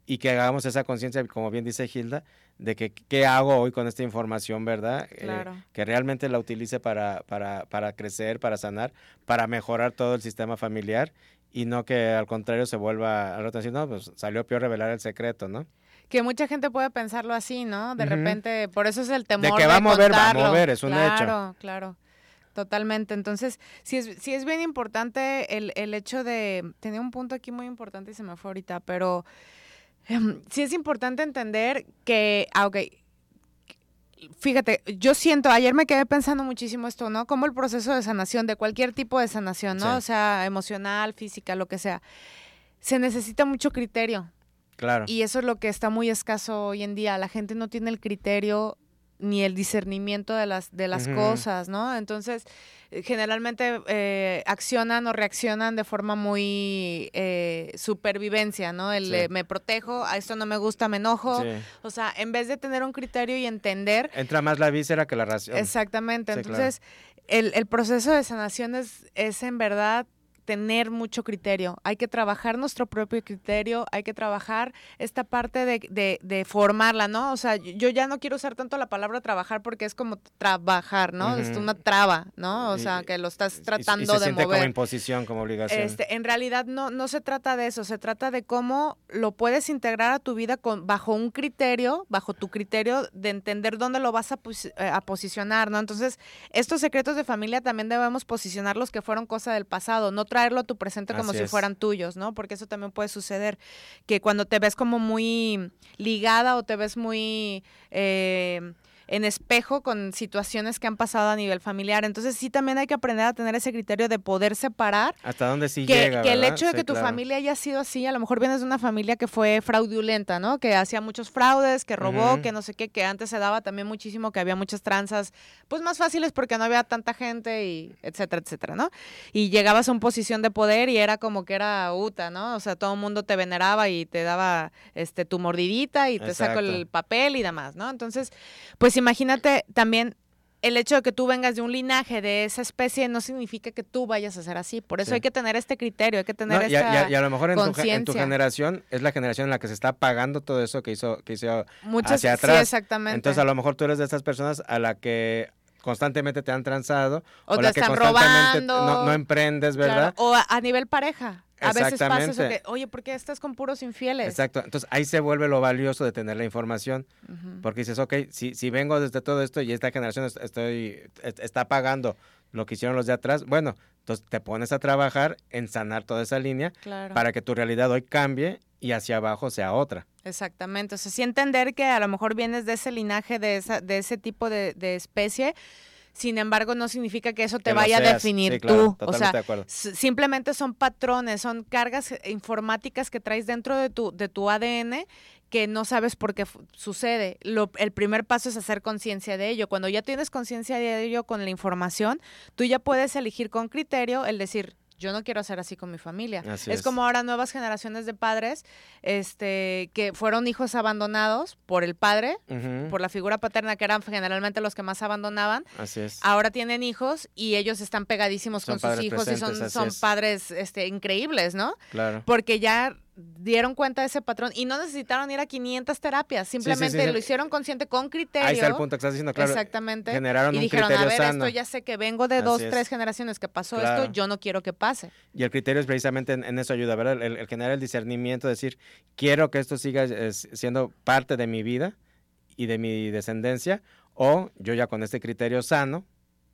y que hagamos esa conciencia, como bien dice Hilda, de que qué hago hoy con esta información, ¿verdad? Eh, que realmente la utilice para, para, para crecer, para sanar, para mejorar todo el sistema familiar y no que al contrario se vuelva a decir, no, pues salió peor revelar el secreto, ¿no? Que mucha gente puede pensarlo así, ¿no? De repente, por eso es el temor. De que va a mover, va a mover, es un hecho. Claro, claro. Totalmente. Entonces, sí es, sí es bien importante el, el hecho de. Tenía un punto aquí muy importante y se me fue ahorita, pero sí es importante entender que, ah, ok, fíjate, yo siento, ayer me quedé pensando muchísimo esto, ¿no? Como el proceso de sanación, de cualquier tipo de sanación, ¿no? O sea, emocional, física, lo que sea, se necesita mucho criterio. Claro. Y eso es lo que está muy escaso hoy en día. La gente no tiene el criterio ni el discernimiento de las, de las cosas, ¿no? Entonces, eh, generalmente eh, accionan o reaccionan de forma muy eh, supervivencia, ¿no? El me protejo, a esto no me gusta, me enojo. O sea, en vez de tener un criterio y entender... Entra más la víscera que la ración. Exactamente. Entonces, el, el, proceso de sanación es, es en verdad tener mucho criterio, hay que trabajar nuestro propio criterio, hay que trabajar esta parte de, de, formarla, ¿no? O sea, yo ya no quiero usar tanto la palabra trabajar porque es como trabajar, ¿no? Es una traba, ¿no? O sea, que lo estás tratando y, se de siente como imposición, como obligación. Este, en realidad no, no se trata de eso, se trata de cómo lo puedes integrar a tu vida con, bajo un criterio, bajo tu criterio de entender dónde lo vas a, eh, a posicionar, ¿no? Entonces, estos secretos de familia también debemos posicionarlos que fueron cosa del pasado, no traerlo a tu presente como si fueran tuyos, ¿no? Porque eso también puede suceder, que cuando te ves como muy ligada o te ves muy... Eh, en espejo con situaciones que han pasado a nivel familiar. Entonces sí también hay que aprender a tener ese criterio de poder separar. Hasta dónde sí que, llega. Que el hecho de que tu familia haya sido así, a lo mejor vienes de una familia que fue fraudulenta, ¿no? Que hacía muchos fraudes, que robó, que no sé qué, que antes se daba también muchísimo, que había muchas tranzas, pues más fáciles porque no había tanta gente y etcétera, etcétera, ¿no? Y llegabas a una posición de poder y era como que era UTA, ¿no? O sea, todo el mundo te veneraba y te daba este tu mordidita y te sacó el papel y demás, ¿no? Entonces, pues imagínate también el hecho de que tú vengas de un linaje de esa especie no significa que tú vayas a ser así. Por eso hay que tener este criterio, hay que tener esta y a, lo mejor en tu, generación es la generación en la que se está pagando todo eso que hizo, que hizo hacia atrás. Sí, exactamente. Entonces a lo mejor tú eres de estas personas a la que constantemente te han transado o, te la que constantemente no, emprendes, ¿verdad? O a nivel pareja. A veces pasa eso que, oye, ¿por qué estás con puros infieles? Exacto. Entonces ahí se vuelve lo valioso de tener la información. Porque dices, ok, si, si vengo desde todo esto y esta generación estoy, está pagando lo que hicieron los de atrás, bueno, entonces te pones a trabajar en sanar toda esa línea para que tu realidad hoy cambie y hacia abajo sea otra. Exactamente. O sea, sí entender que a lo mejor vienes de ese linaje, de, esa, de ese tipo de, de especie sin embargo, no significa que eso te vaya a definir tú. O sea, simplemente son patrones, son cargas informáticas que traes dentro de tu, de tu ADN que no sabes por qué sucede. Lo, el primer paso es hacer conciencia de ello. Cuando ya tienes conciencia de ello con la información, tú ya puedes elegir con criterio el decir, yo no quiero ser así con mi familia. es, como ahora nuevas generaciones de padres este, que fueron hijos abandonados por el padre, por la figura paterna, que eran generalmente los que más abandonaban. Así es. Ahora tienen hijos y ellos están pegadísimos con sus hijos y son, son padres este, increíbles, ¿no? Claro. Porque ya dieron cuenta de ese patrón y no necesitaron ir a 500 terapias, simplemente lo hicieron consciente con criterio. Ahí está el punto que estás diciendo, claro. Exactamente. Generaron y dijeron, a ver, esto ya sé que vengo de dos, tres generaciones que pasó esto, yo no quiero que pase. Y el criterio es precisamente en, eso ayuda, ¿verdad? El, generar el discernimiento, decir, quiero que esto siga siendo parte de mi vida y de mi descendencia, o yo ya con este criterio sano,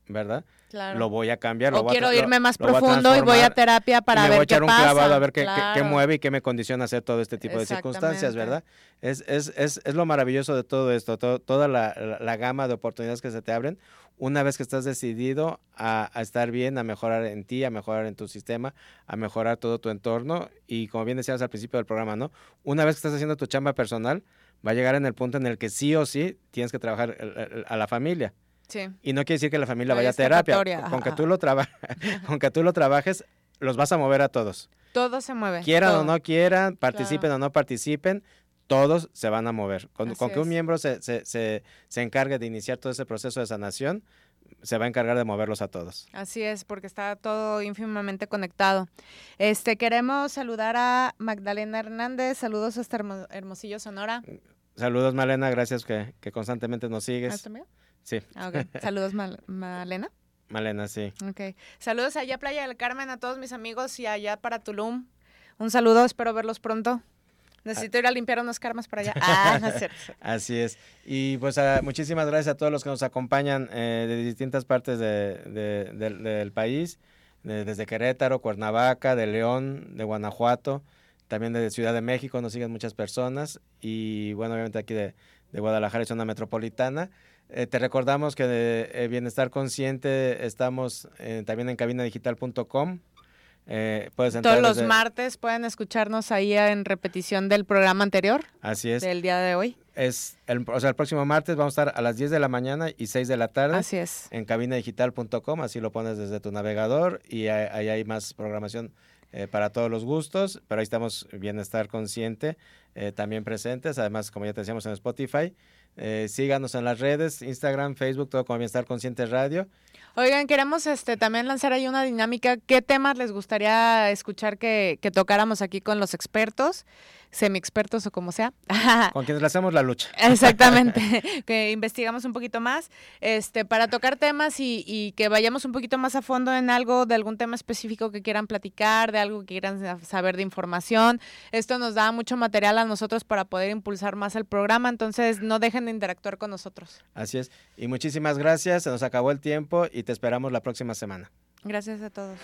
¿verdad? Claro. Lo voy a cambiar. o lo quiero irme más lo profundo y voy a terapia para me ver voy a echar qué un pasa. clavado a ver qué, qué- mueve y qué me condiciona hacer todo este tipo de circunstancias, ¿verdad? Es, es, es, es lo maravilloso de todo esto, to- toda la, la- la gama de oportunidades que se te abren una vez que estás decidido a, a estar bien, a mejorar en ti, a mejorar en tu sistema, a mejorar todo tu entorno y como bien decías al principio del programa, ¿no? Una vez que estás haciendo tu chamba personal, va a llegar en el punto en el que sí o sí tienes que trabajar el- el- a la familia. Sí. Y no quiere decir que la familia No vaya a terapia. Con que, tú lo con que tú lo trabajes, los vas a mover a todos. Todo se mueve. Quieran todo. o no quieran, participen o no participen, todos se van a mover. Con, que un miembro se, se, se, se encargue de iniciar todo ese proceso de sanación, se va a encargar de moverlos a todos. Así es, porque está todo ínfimamente conectado. Este, queremos saludar a Magdalena Hernández. Saludos hasta Hermo- Hermosillo, Sonora. Saludos, Malena, gracias que, que constantemente nos ¿Ah, sigues. ¿esto mío? Sí, Ah. Saludos, Mal- Malena. Malena, sí. Ok. Saludos allá a Playa del Carmen, a todos mis amigos y allá para Tulum. Un saludo, espero verlos pronto. Necesito ir a limpiar unos karmas para allá. Ah, no es cierto. Así es. Y pues ah, muchísimas gracias a todos los que nos acompañan eh, de distintas partes de- de- del- del país, de- desde Querétaro, Cuernavaca, de León, de Guanajuato, también de Ciudad de México, nos siguen muchas personas y bueno, obviamente aquí de, de Guadalajara y zona metropolitana. Eh, te recordamos que de eh, Bienestar Consciente estamos eh, también en cabinadigital.com. Eh, puedes entrar Todos los desde- martes pueden escucharnos ahí en repetición del programa anterior, Así es. del día de hoy. es el, o sea, el próximo martes vamos a estar a las 10 de la mañana y 6 de la tarde. Así es. en cabinadigital.com, así lo pones desde tu navegador y ahí, ahí hay más programación eh, para todos los gustos, pero ahí estamos Bienestar Consciente eh, también presentes, además como ya te decíamos en Spotify, eh, síganos en las redes, Instagram, Facebook, todo como Bienestar Consciente Radio. Oigan, queremos este también lanzar ahí una dinámica. ¿Qué temas les gustaría escuchar que, que tocáramos aquí con los expertos, semi-expertos o como sea? Con quienes le hacemos la lucha. Exactamente, que investigamos un poquito más, este, para tocar temas y, y que vayamos un poquito más a fondo en algo, de algún tema específico que quieran platicar, de algo que quieran sa- saber de información. Esto nos da mucho material a nosotros para poder impulsar más el programa, entonces no dejen de interactuar con nosotros. Así es. Y muchísimas gracias, se nos acabó el tiempo y te esperamos la próxima semana. Gracias a todos.